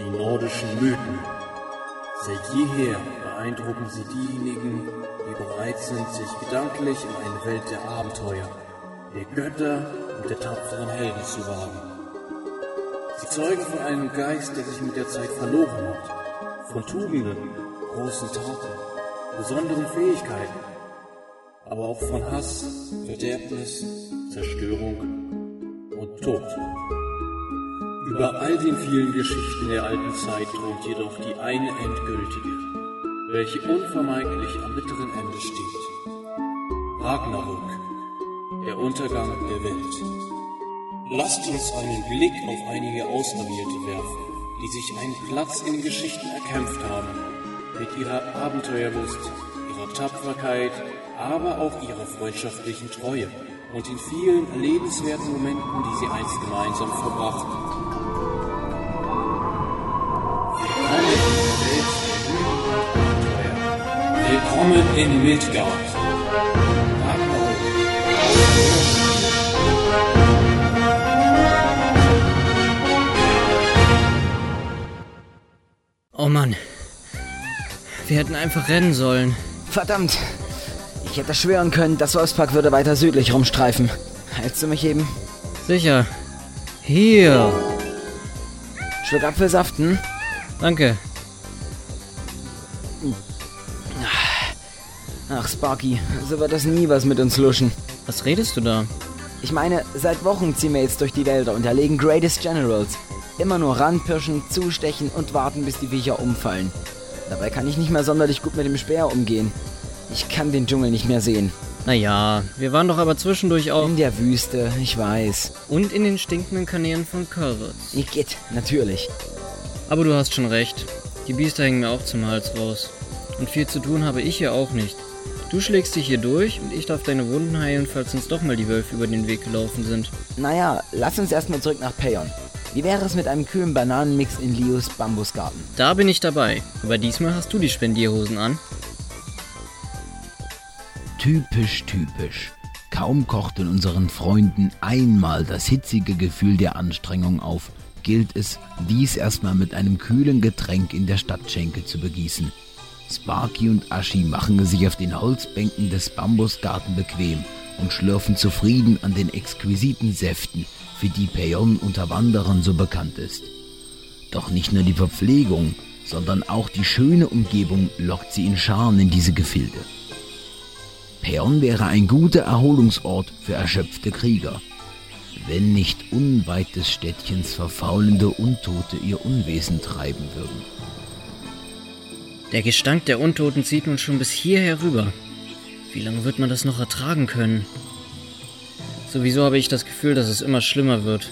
die nordischen Mythen. Seit jeher beeindrucken sie diejenigen, die bereit sind, sich gedanklich in eine Welt der Abenteuer, der Götter und der tapferen Helden zu wagen. Sie zeugen von einem Geist, der sich mit der Zeit verloren hat, von Tugenden, großen Taten, besonderen Fähigkeiten, aber auch von Hass, Verderbnis, Zerstörung und Tod. Über all den vielen Geschichten der alten Zeit thront jedoch die eine endgültige, welche unvermeidlich am bitteren Ende steht. Ragnarök, der Untergang der Welt. Lasst uns einen Blick auf einige Auserwählte werfen, die sich einen Platz in Geschichten erkämpft haben, mit ihrer Abenteuerlust, ihrer Tapferkeit, aber auch ihrer freundschaftlichen Treue und den vielen erlebenswerten Momenten, die sie einst gemeinsam verbrachten. Willkommen in Midgard. Oh Mann. Wir hätten einfach rennen sollen. Verdammt. Ich hätte schwören können, das Wolfspark würde weiter südlich rumstreifen. Hältst du mich eben? Sicher. Hier. Schluck Apfelsaften? Danke. Ach, Sparky, so wird das nie was mit uns luschen. Was redest du da? Ich meine, seit Wochen ziehen wir jetzt durch die Wälder und erlegen Greatest Generals. Immer nur ranpirschen, zustechen und warten, bis die Viecher umfallen. Dabei kann ich nicht mehr sonderlich gut mit dem Speer umgehen. Ich kann den Dschungel nicht mehr sehen. Naja, wir waren doch aber zwischendurch auch. In der Wüste, ich weiß. Und in den stinkenden Kanälen von Kurritz. Igitt, natürlich. Aber du hast schon recht. Die Biester hängen mir auch zum Hals raus. Und viel zu tun habe ich hier auch nicht. Du schlägst dich hier durch und ich darf deine Wunden heilen, falls uns doch mal die Wölfe über den Weg gelaufen sind. Naja, lass uns erstmal zurück nach Payon. Wie wäre es mit einem kühlen Bananenmix in Lios Bambusgarten? Da bin ich dabei. Aber diesmal hast du die Spendierhosen an. Typisch, typisch. Kaum kocht in unseren Freunden einmal das hitzige Gefühl der Anstrengung auf, gilt es, dies erstmal mit einem kühlen Getränk in der Stadtschenke zu begießen. Sparky und Aschi machen sich auf den Holzbänken des Bambusgarten bequem und schlürfen zufrieden an den exquisiten Säften, für die Payon unter Wanderern so bekannt ist. Doch nicht nur die Verpflegung, sondern auch die schöne Umgebung lockt sie in Scharen in diese Gefilde. Payon wäre ein guter Erholungsort für erschöpfte Krieger, wenn nicht unweit des Städtchens verfaulende Untote ihr Unwesen treiben würden. Der Gestank der Untoten zieht nun schon bis hierher rüber. Wie lange wird man das noch ertragen können? Sowieso habe ich das Gefühl, dass es immer schlimmer wird.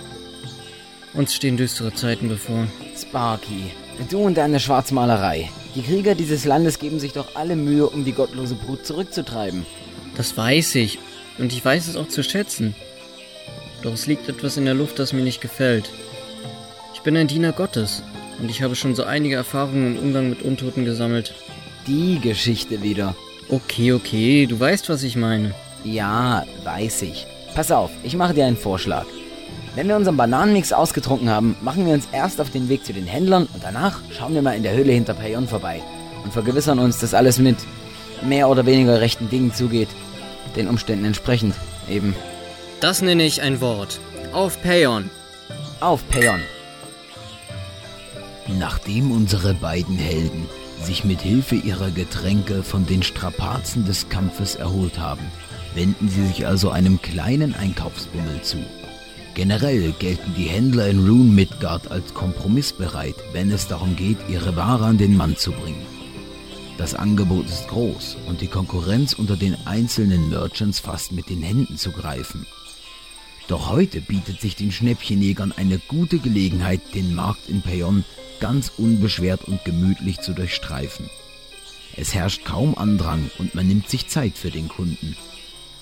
Uns stehen düstere Zeiten bevor. Sparky, du und deine Schwarzmalerei. Die Krieger dieses Landes geben sich doch alle Mühe, um die gottlose Brut zurückzutreiben. Das weiß ich. Und ich weiß es auch zu schätzen. Doch es liegt etwas in der Luft, das mir nicht gefällt. Ich bin ein Diener Gottes. Und ich habe schon so einige Erfahrungen im Umgang mit Untoten gesammelt. Die Geschichte wieder. Okay, okay, du weißt, was ich meine. Ja, weiß ich. Pass auf, ich mache dir einen Vorschlag. Wenn wir unseren Bananenmix ausgetrunken haben, machen wir uns erst auf den Weg zu den Händlern und danach schauen wir mal in der Höhle hinter Payon vorbei und vergewissern uns, dass alles mit mehr oder weniger rechten Dingen zugeht. Den Umständen entsprechend, eben. Das nenne ich ein Wort. Auf Payon. Auf Payon. Nachdem unsere beiden Helden sich mit Hilfe ihrer Getränke von den Strapazen des Kampfes erholt haben, wenden sie sich also einem kleinen Einkaufsbummel zu. Generell gelten die Händler in Rune Midgard als kompromissbereit, wenn es darum geht, ihre Ware an den Mann zu bringen. Das Angebot ist groß und die Konkurrenz unter den einzelnen Merchants fast mit den Händen zu greifen. Doch heute bietet sich den Schnäppchenjägern eine gute Gelegenheit, den Markt in Payon ganz unbeschwert und gemütlich zu durchstreifen. Es herrscht kaum Andrang und man nimmt sich Zeit für den Kunden.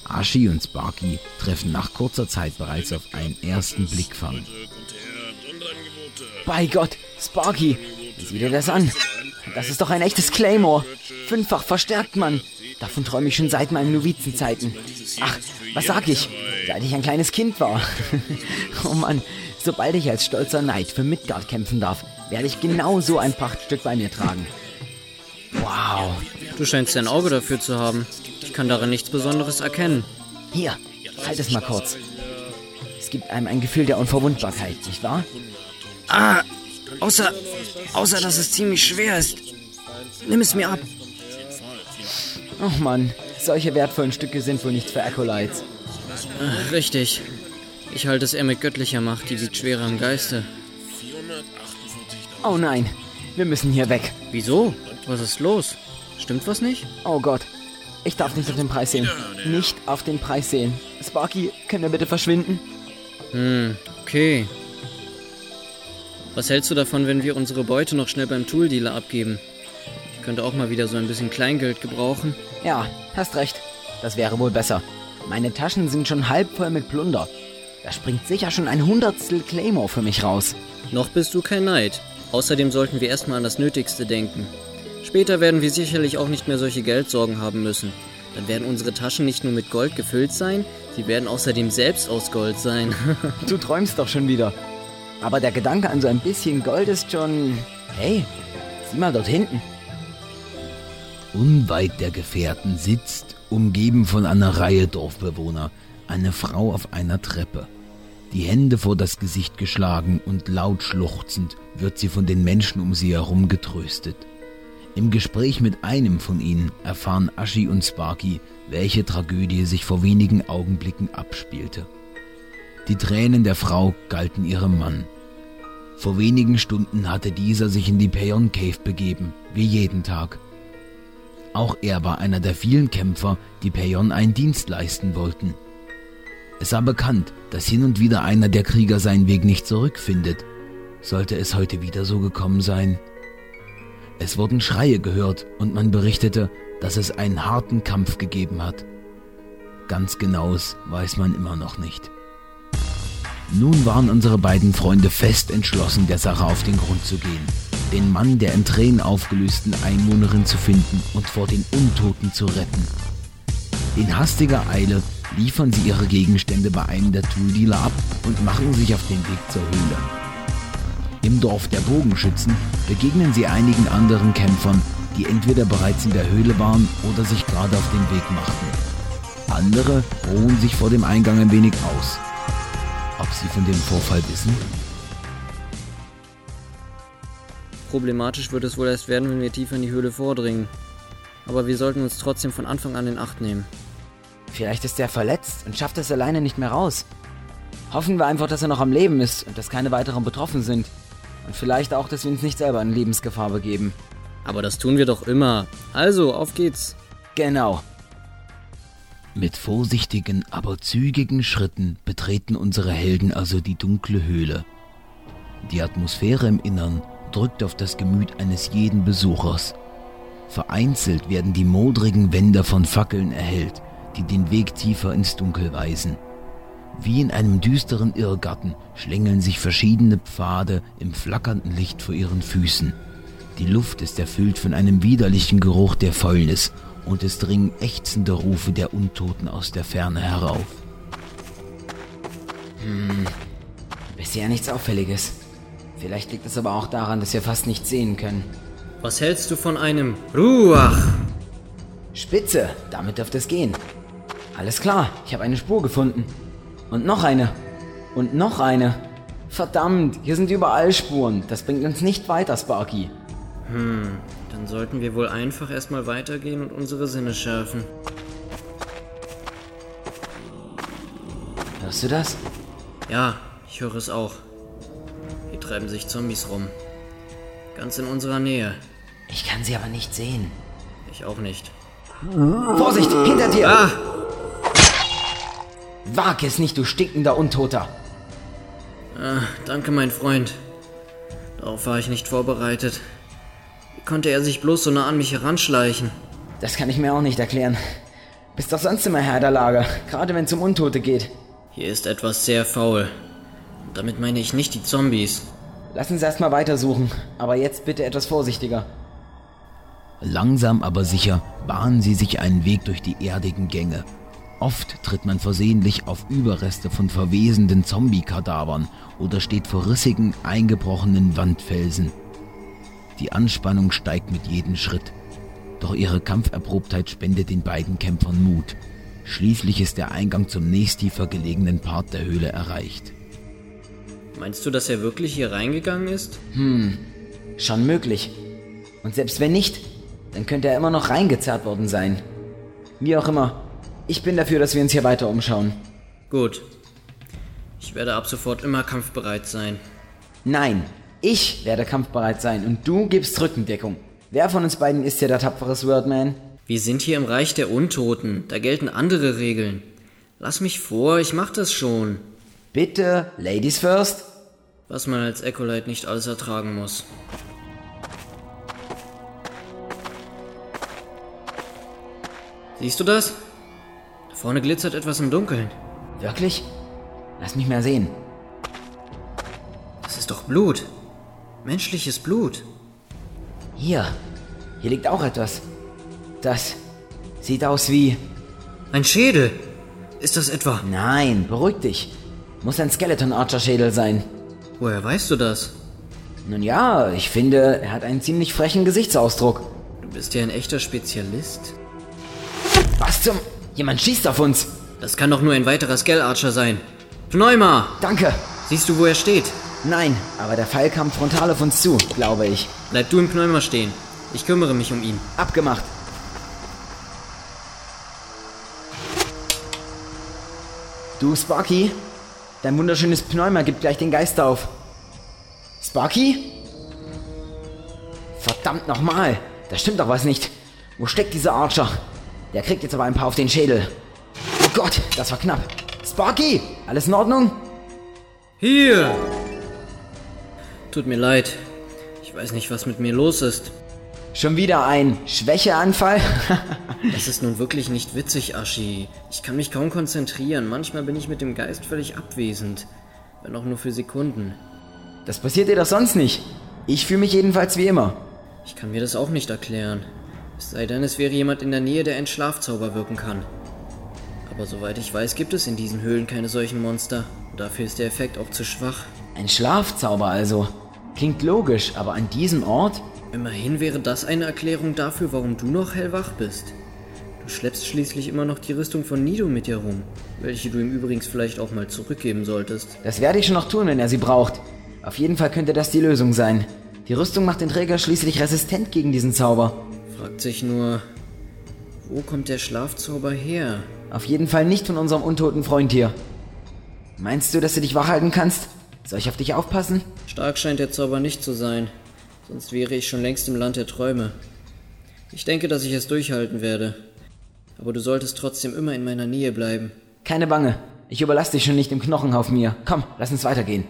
Ashi und Sparky treffen nach kurzer Zeit bereits auf einen ersten Blickfang. Bei Gott, Sparky, sieh dir das an. Das ist doch ein echtes Claymore. Fünffach verstärkt, Mann. Davon träume ich schon seit meinen Novizenzeiten. Ach, was sag ich? Seit ich ein kleines Kind war. oh Mann, sobald ich als stolzer Knight für Midgard kämpfen darf, werde ich genau so ein Prachtstück bei mir tragen. Wow. Du scheinst ein Auge dafür zu haben. Ich kann darin nichts Besonderes erkennen. Hier, halt es mal kurz. Es gibt einem ein Gefühl der Unverwundbarkeit, nicht wahr? Ah, außer, außer dass es ziemlich schwer ist. Nimm es mir ab. Oh Mann, solche wertvollen Stücke sind wohl nichts für Acolytes. Ach, richtig. Ich halte es eher mit göttlicher Macht, die wiegt schwerer im Geiste. Oh nein, wir müssen hier weg. Wieso? Was ist los? Stimmt was nicht? Oh Gott, ich darf nicht auf den Preis sehen. Nicht auf den Preis sehen. Sparky, können wir bitte verschwinden? Hm, okay. Was hältst du davon, wenn wir unsere Beute noch schnell beim Tooldealer abgeben? Ich könnte auch mal wieder so ein bisschen Kleingeld gebrauchen. Ja, hast recht. Das wäre wohl besser. Meine Taschen sind schon halb voll mit Plunder. Da springt sicher schon ein Hundertstel Claymore für mich raus. Noch bist du kein Neid. Außerdem sollten wir erstmal an das Nötigste denken. Später werden wir sicherlich auch nicht mehr solche Geldsorgen haben müssen. Dann werden unsere Taschen nicht nur mit Gold gefüllt sein, sie werden außerdem selbst aus Gold sein. Du träumst doch schon wieder. Aber der Gedanke an so ein bisschen Gold ist schon... Hey, sieh mal dort hinten. Unweit der Gefährten sitzt, umgeben von einer Reihe Dorfbewohner, eine Frau auf einer Treppe. Die Hände vor das Gesicht geschlagen und laut schluchzend wird sie von den Menschen um sie herum getröstet. Im Gespräch mit einem von ihnen erfahren Aschi und Sparky, welche Tragödie sich vor wenigen Augenblicken abspielte. Die Tränen der Frau galten ihrem Mann. Vor wenigen Stunden hatte dieser sich in die Payon Cave begeben, wie jeden Tag. Auch er war einer der vielen Kämpfer, die Payon einen Dienst leisten wollten. Es war bekannt, dass hin und wieder einer der Krieger seinen Weg nicht zurückfindet. Sollte es heute wieder so gekommen sein? Es wurden Schreie gehört und man berichtete, dass es einen harten Kampf gegeben hat. Ganz genaues weiß man immer noch nicht. Nun waren unsere beiden Freunde fest entschlossen, der Sache auf den Grund zu gehen, den Mann der in Tränen aufgelösten Einwohnerin zu finden und vor den Untoten zu retten. In hastiger Eile liefern sie ihre Gegenstände bei einem der Tooldealer ab und machen sich auf den Weg zur Höhle. Im Dorf der Bogenschützen begegnen sie einigen anderen Kämpfern, die entweder bereits in der Höhle waren oder sich gerade auf den Weg machten. Andere ruhen sich vor dem Eingang ein wenig aus. Ob sie von dem Vorfall wissen? Problematisch wird es wohl erst werden, wenn wir tiefer in die Höhle vordringen. Aber wir sollten uns trotzdem von Anfang an in Acht nehmen. Vielleicht ist er verletzt und schafft es alleine nicht mehr raus. Hoffen wir einfach, dass er noch am Leben ist und dass keine weiteren betroffen sind. Und vielleicht auch, dass wir uns nicht selber in Lebensgefahr begeben. Aber das tun wir doch immer. Also, auf geht's. Genau. Mit vorsichtigen, aber zügigen Schritten betreten unsere Helden also die dunkle Höhle. Die Atmosphäre im Innern drückt auf das Gemüt eines jeden Besuchers. Vereinzelt werden die modrigen Wände von Fackeln erhellt, die den Weg tiefer ins Dunkel weisen. Wie in einem düsteren Irrgarten schlängeln sich verschiedene Pfade im flackernden Licht vor ihren Füßen. Die Luft ist erfüllt von einem widerlichen Geruch der Fäulnis und es dringen ächzende Rufe der Untoten aus der Ferne herauf. Bisher nichts Auffälliges. Vielleicht liegt es aber auch daran, dass wir fast nichts sehen können. Was hältst du von einem Ruach? Spitze, damit dürfte es gehen. Alles klar, ich habe eine Spur gefunden. Und noch eine. Und noch eine. Verdammt, hier sind überall Spuren. Das bringt uns nicht weiter, Sparky. Dann sollten wir wohl einfach erstmal weitergehen und unsere Sinne schärfen. Hörst du das? Ja, ich höre es auch. Treiben sich Zombies rum. Ganz in unserer Nähe. Ich kann sie aber nicht sehen. Ich auch nicht. Vorsicht, hinter dir! Ah! Wag es nicht, du stinkender Untoter. ah danke, mein Freund. Darauf war ich nicht vorbereitet. Wie konnte er sich bloß so nah an mich heranschleichen? Das kann ich mir auch nicht erklären. Bist doch sonst immer Herr der Lage, gerade wenn es um Untote geht. Hier ist etwas sehr faul. Und damit meine ich nicht die Zombies. Lass uns erstmal weitersuchen, aber jetzt bitte etwas vorsichtiger. Langsam aber sicher bahnen sie sich einen Weg durch die erdigen Gänge. Oft tritt man versehentlich auf Überreste von verwesenden Zombie-Kadavern oder steht vor rissigen, eingebrochenen Wandfelsen. Die Anspannung steigt mit jedem Schritt. Doch ihre Kampferprobtheit spendet den beiden Kämpfern Mut. Schließlich ist der Eingang zum nächsttiefer gelegenen Part der Höhle erreicht. Meinst du, dass er wirklich hier reingegangen ist? Schon möglich. Und selbst wenn nicht, dann könnte er immer noch reingezerrt worden sein. Wie auch immer. Ich bin dafür, dass wir uns hier weiter umschauen. Gut. Ich werde ab sofort immer kampfbereit sein. Nein, ich werde kampfbereit sein und du gibst Rückendeckung. Wer von uns beiden ist hier der tapfere Swordman? Wir sind hier im Reich der Untoten. Da gelten andere Regeln. Lass mich vor, ich mach das schon. Bitte, Ladies first. Was man als Ecolite nicht alles ertragen muss. Siehst du das? Da vorne glitzert etwas im Dunkeln. Wirklich? Lass mich mal sehen. Das ist doch Blut. Menschliches Blut. Hier. Hier liegt auch etwas. Das sieht aus wie... Ein Schädel. Ist das etwa? Nein, beruhig dich. Muss ein Skeleton Archer Schädel sein. Woher weißt du das? Nun ja, ich finde, er hat einen ziemlich frechen Gesichtsausdruck. Du bist ja ein echter Spezialist. Was zum... Jemand schießt auf uns. Das kann doch nur ein weiterer Skell Archer sein. Pneuma! Danke. Siehst du, wo er steht? Nein, aber der Pfeil kam frontal auf uns zu, glaube ich. Bleib du im Pneuma stehen. Ich kümmere mich um ihn. Abgemacht. Du, Sparky? Dein wunderschönes Pneuma gibt gleich den Geist auf. Sparky? Verdammt nochmal! Da stimmt doch was nicht. Wo steckt dieser Archer? Der kriegt jetzt aber ein paar auf den Schädel. Oh Gott, das war knapp. Sparky, alles in Ordnung? Hier! Tut mir leid. Ich weiß nicht, was mit mir los ist. Schon wieder ein Schwächeanfall? Das ist nun wirklich nicht witzig, Aschi. Ich kann mich kaum konzentrieren. Manchmal bin ich mit dem Geist völlig abwesend. Wenn auch nur für Sekunden. das passiert dir doch sonst nicht. Ich fühle mich jedenfalls wie immer. Ich kann mir das auch nicht erklären. Es sei denn, es wäre jemand in der Nähe, der einen Schlafzauber wirken kann. Aber soweit ich weiß, gibt es in diesen Höhlen keine solchen Monster. Dafür ist der Effekt auch zu schwach. Ein Schlafzauber also. Klingt logisch, aber an diesem Ort? Immerhin wäre das eine Erklärung dafür, warum du noch hellwach bist. Du schleppst schließlich immer noch die Rüstung von Nido mit dir rum, welche du ihm übrigens vielleicht auch mal zurückgeben solltest. Das werde ich schon noch tun, wenn er sie braucht. Auf jeden Fall könnte das die Lösung sein. Die Rüstung macht den Träger schließlich resistent gegen diesen Zauber. Fragt sich nur, wo kommt der Schlafzauber her? Auf jeden Fall nicht von unserem untoten Freund hier. Meinst du, dass du dich wach halten kannst? Soll ich auf dich aufpassen? Stark scheint der Zauber nicht zu sein, sonst wäre ich schon längst im Land der Träume. Ich denke, dass ich es durchhalten werde. Aber du solltest trotzdem immer in meiner Nähe bleiben. Keine Bange. Ich überlasse dich schon nicht im Knochenhauf mir. Komm, lass uns weitergehen.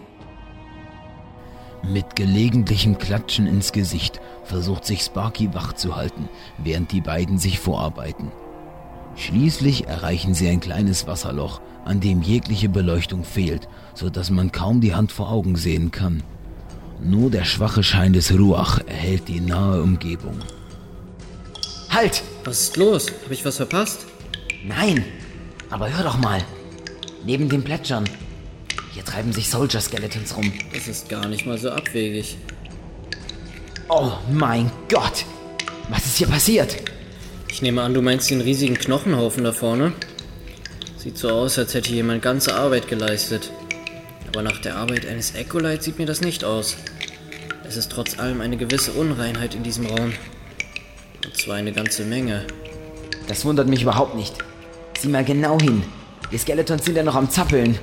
Mit gelegentlichem Klatschen ins Gesicht versucht sich Sparky wach zu halten, während die beiden sich vorarbeiten. Schließlich erreichen sie ein kleines Wasserloch, an dem jegliche Beleuchtung fehlt, so dass man kaum die Hand vor Augen sehen kann. Nur der schwache Schein des Ruach erhält die nahe Umgebung. Halt! Was ist los? Habe ich was verpasst? Nein! Aber hör doch mal. Neben dem Plätschern. Hier treiben sich Soldier Skeletons rum. Das ist gar nicht mal so abwegig. Oh mein Gott! Was ist hier passiert? Ich nehme an, du meinst den riesigen Knochenhaufen da vorne? Sieht so aus, als hätte jemand ganze Arbeit geleistet. Aber nach der Arbeit eines Echolite sieht mir das nicht aus. Es ist trotz allem eine gewisse Unreinheit in diesem Raum. Zwar eine ganze Menge. Das wundert mich überhaupt nicht. Sieh mal genau hin. Die Skeletons sind ja noch am Zappeln.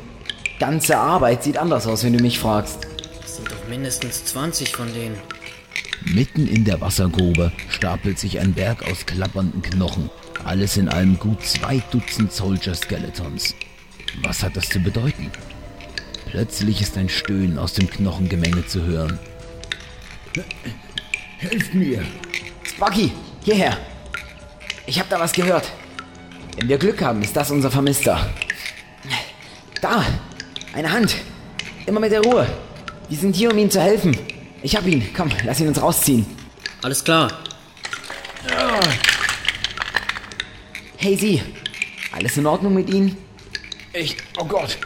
Ganze Arbeit sieht anders aus, wenn du mich fragst. Es sind doch mindestens 20 von denen. Mitten in der Wassergrube stapelt sich ein Berg aus klappernden Knochen. Alles in allem gut zwei Dutzend Soldier Skeletons. Was hat das zu bedeuten? Plötzlich ist ein Stöhnen aus dem Knochengemenge zu hören. Helft mir! Sparky, hierher. Ich hab da was gehört. Wenn wir Glück haben, ist das unser Vermisster. Da, eine Hand. Immer mit der Ruhe. Wir sind hier, um ihm zu helfen. Ich hab ihn. Komm, lass ihn uns rausziehen. Alles klar. Hey, Sie. Alles in Ordnung mit Ihnen? Ich. Oh Gott,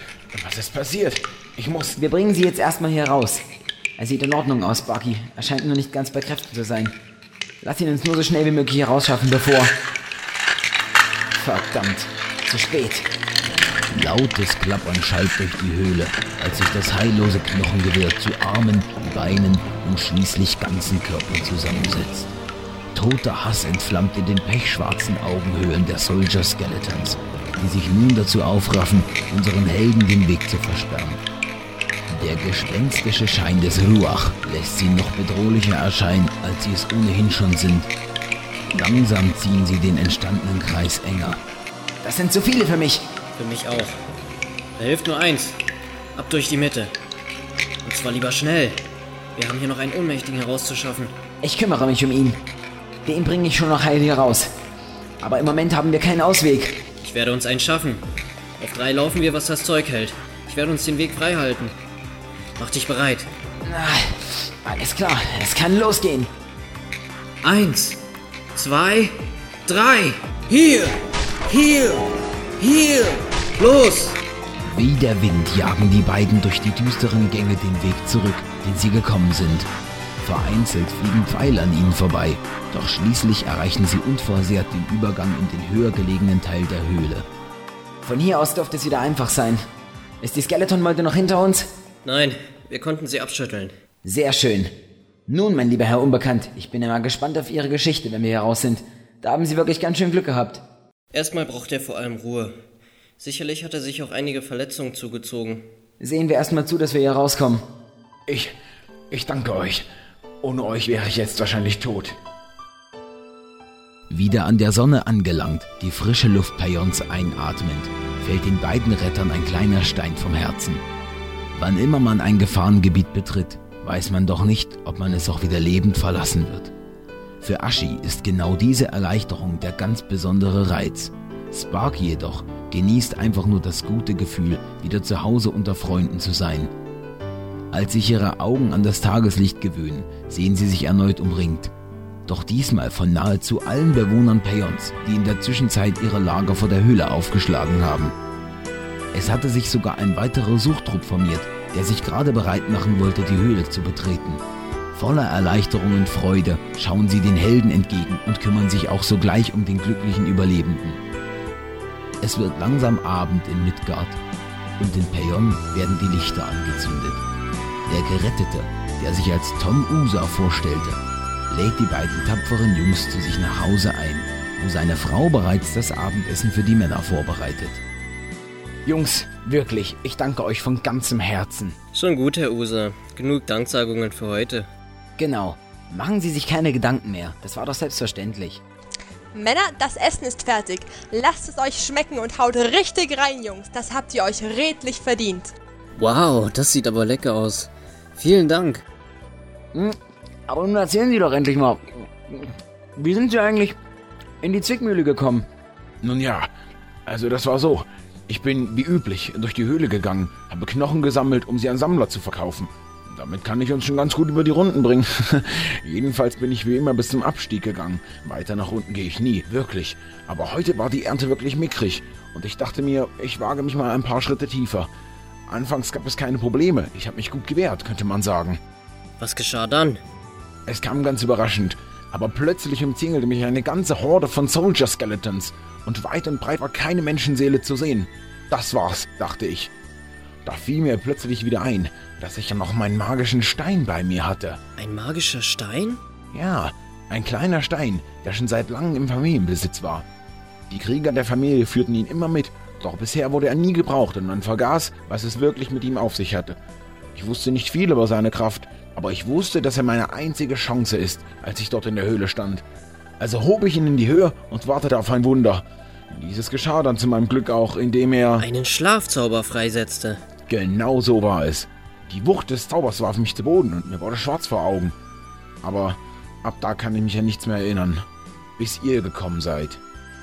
was ist passiert? Ich muss. Wir bringen Sie jetzt erstmal hier raus. Er sieht in Ordnung aus, Bucky. Er scheint nur nicht ganz bei Kräften zu sein. Lass ihn uns nur so schnell wie möglich hier rausschaffen, bevor. Verdammt, zu spät. Lautes Klappern schallt durch die Höhle, als sich das heillose Knochengewehr zu Armen, Beinen und schließlich ganzen Körpern zusammensetzt. Toter Hass entflammt in den pechschwarzen Augenhöhlen der Soldier Skeletons, die sich nun dazu aufraffen, unseren Helden den Weg zu versperren. Der gespenstische Schein des Ruach lässt sie noch bedrohlicher erscheinen, als sie es ohnehin schon sind. Langsam ziehen sie den entstandenen Kreis enger. Das sind zu viele für mich. Für mich auch. Da hilft nur eins. Ab durch die Mitte. Und zwar lieber schnell. Wir haben hier noch einen Ohnmächtigen herauszuschaffen. Ich kümmere mich um ihn. Den bringe ich schon noch heil hier raus. Aber im Moment haben wir keinen Ausweg. Ich werde uns einen schaffen. Auf drei laufen wir, was das Zeug hält. Ich werde uns den Weg frei halten. Mach dich bereit. Alles klar, es kann losgehen. Eins, zwei, drei. Hier, hier, hier. Los! Wie der Wind jagen die beiden durch die düsteren Gänge den Weg zurück, den sie gekommen sind. Vereinzelt fliegen Pfeile an ihnen vorbei, doch schließlich erreichen sie unversehrt den Übergang in den höher gelegenen Teil der Höhle. Von hier aus dürfte es wieder einfach sein. Ist die Skeleton-Molde noch hinter uns? Nein, wir konnten sie abschütteln. Sehr schön. Nun, mein lieber Herr Unbekannt, ich bin immer gespannt auf Ihre Geschichte, wenn wir hier raus sind. Da haben Sie wirklich ganz schön Glück gehabt. Erstmal braucht er vor allem Ruhe. Sicherlich hat er sich auch einige Verletzungen zugezogen. Sehen wir erstmal zu, dass wir hier rauskommen. Ich. Ich danke euch. Ohne euch wäre ich jetzt wahrscheinlich tot. Wieder an der Sonne angelangt, die frische Luft Payons einatmend, fällt den beiden Rettern ein kleiner Stein vom Herzen. Wann immer man ein Gefahrengebiet betritt, weiß man doch nicht, ob man es auch wieder lebend verlassen wird. Für Ashi ist genau diese Erleichterung der ganz besondere Reiz. Spark jedoch genießt einfach nur das gute Gefühl, wieder zu Hause unter Freunden zu sein. Als sich ihre Augen an das Tageslicht gewöhnen, sehen sie sich erneut umringt. Doch diesmal von nahezu allen Bewohnern Payons, die in der Zwischenzeit ihre Lager vor der Höhle aufgeschlagen haben. Es hatte sich sogar ein weiterer Suchtrupp formiert, der sich gerade bereit machen wollte, die Höhle zu betreten. Voller Erleichterung und Freude schauen sie den Helden entgegen und kümmern sich auch sogleich um den glücklichen Überlebenden. Es wird langsam Abend in Midgard und in Payon werden die Lichter angezündet. Der Gerettete, der sich als Tom Usa vorstellte, lädt die beiden tapferen Jungs zu sich nach Hause ein, wo seine Frau bereits das Abendessen für die Männer vorbereitet. Jungs, wirklich, ich danke euch von ganzem Herzen. Schon gut, Herr Usa. Genug Danksagungen für heute. Genau. Machen Sie sich keine Gedanken mehr. Das war doch selbstverständlich. Männer, das Essen ist fertig. Lasst es euch schmecken und haut richtig rein, Jungs. Das habt ihr euch redlich verdient. Wow, das sieht aber lecker aus. Vielen Dank. Hm, aber nun erzählen Sie doch endlich mal. Wie sind Sie eigentlich in die Zwickmühle gekommen? Nun ja, also das war so. Ich bin wie üblich durch die Höhle gegangen, habe Knochen gesammelt, um sie an Sammler zu verkaufen. Damit kann ich uns schon ganz gut über die Runden bringen. Jedenfalls bin ich wie immer bis zum Abstieg gegangen. Weiter nach unten gehe ich nie, wirklich. Aber heute war die Ernte wirklich mickrig und ich dachte mir, ich wage mich mal ein paar Schritte tiefer. Anfangs gab es keine Probleme. Ich habe mich gut gewehrt, könnte man sagen. Was geschah dann? Es kam ganz überraschend, aber plötzlich umzingelte mich eine ganze Horde von Soldier Skeletons und weit und breit war keine Menschenseele zu sehen. Das war's, dachte ich. Da fiel mir plötzlich wieder ein, dass ich ja noch meinen magischen Stein bei mir hatte. Ein magischer Stein? Ja, ein kleiner Stein, der schon seit langem im Familienbesitz war. Die Krieger der Familie führten ihn immer mit, doch bisher wurde er nie gebraucht und man vergaß, was es wirklich mit ihm auf sich hatte. Ich wusste nicht viel über seine Kraft, aber ich wusste, dass er meine einzige Chance ist, als ich dort in der Höhle stand. Also hob ich ihn in die Höhe und wartete auf ein Wunder. Dieses geschah dann zu meinem Glück auch, indem er... Einen Schlafzauber freisetzte. Genau so war es. Die Wucht des Zaubers warf mich zu Boden und mir wurde schwarz vor Augen. Aber ab da kann ich mich an nichts mehr erinnern. Bis ihr gekommen seid.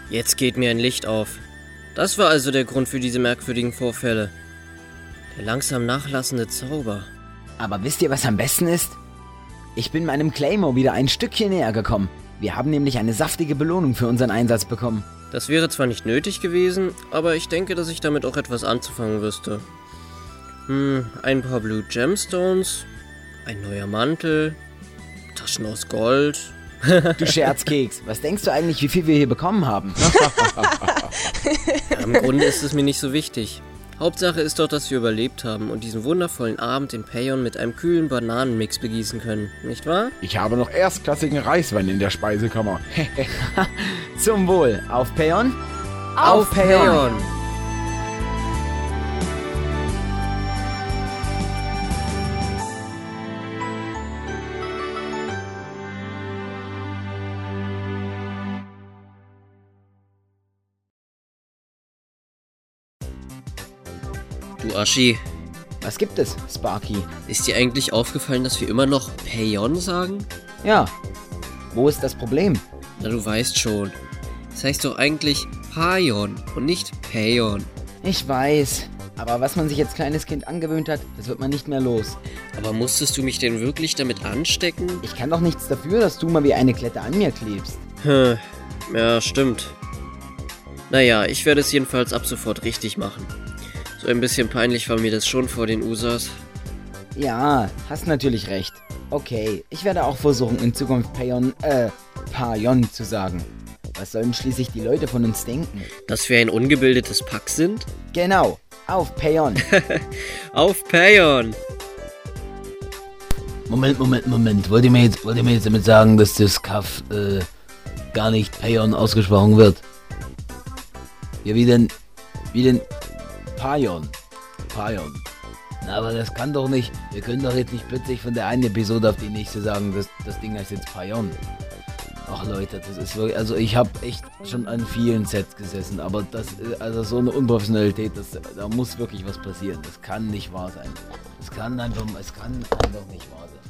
Jetzt geht mir ein Licht auf. Das war also der Grund für diese merkwürdigen Vorfälle. Der langsam nachlassende Zauber. Aber wisst ihr, was am besten ist? Ich bin meinem Claymore wieder ein Stückchen näher gekommen. Wir haben nämlich eine saftige Belohnung für unseren Einsatz bekommen. Das wäre zwar nicht nötig gewesen, aber ich denke, dass ich damit auch etwas anzufangen wüsste. Hm, ein paar Blue Gemstones, ein neuer Mantel, Taschen aus Gold. Du Scherzkeks, was denkst du eigentlich, wie viel wir hier bekommen haben? Im Grunde ist es mir nicht so wichtig. Hauptsache ist doch, dass wir überlebt haben und diesen wundervollen Abend in Payon mit einem kühlen Bananenmix begießen können, nicht wahr? Ich habe noch erstklassigen Reiswein in der Speisekammer. Zum Wohl. Auf Payon? Payon! Du Aschi, Was gibt es, Sparky? ist dir eigentlich aufgefallen, dass wir immer noch Payon sagen? Ja. Wo ist das Problem? Na, du weißt schon. Das heißt doch eigentlich Payon und nicht Payon. Ich weiß. Aber was man sich als kleines Kind angewöhnt hat, das wird man nicht mehr los. Aber musstest du mich denn wirklich damit anstecken? Ich kann doch nichts dafür, dass du mal wie eine Klette an mir klebst. Hm, ja, stimmt. Naja, ich werde es jedenfalls ab sofort richtig machen. So ein bisschen peinlich war mir das schon vor den Usas. Ja, hast natürlich recht. Okay, ich werde auch versuchen, in Zukunft Payon, äh, Payon zu sagen. Was sollen schließlich die Leute von uns denken? Dass wir ein ungebildetes Pack sind? Genau, auf Payon. Auf Payon! Moment, Moment, Moment. Wollt ihr mir jetzt, wollt ihr mir jetzt damit sagen, dass das Kaff äh, gar nicht Payon ausgesprochen wird? Ja, wie denn? Wie denn? Payon. Payon. Na, aber das kann doch nicht. Wir können doch jetzt nicht plötzlich von der einen Episode auf die nächste sagen, dass das Ding heißt jetzt Payon. Ach Leute, das ist wirklich, also ich habe echt schon an vielen Sets gesessen, aber das, also so eine Unprofessionalität, das, da muss wirklich was passieren. Das kann nicht wahr sein. Das kann einfach, es kann einfach nicht wahr sein.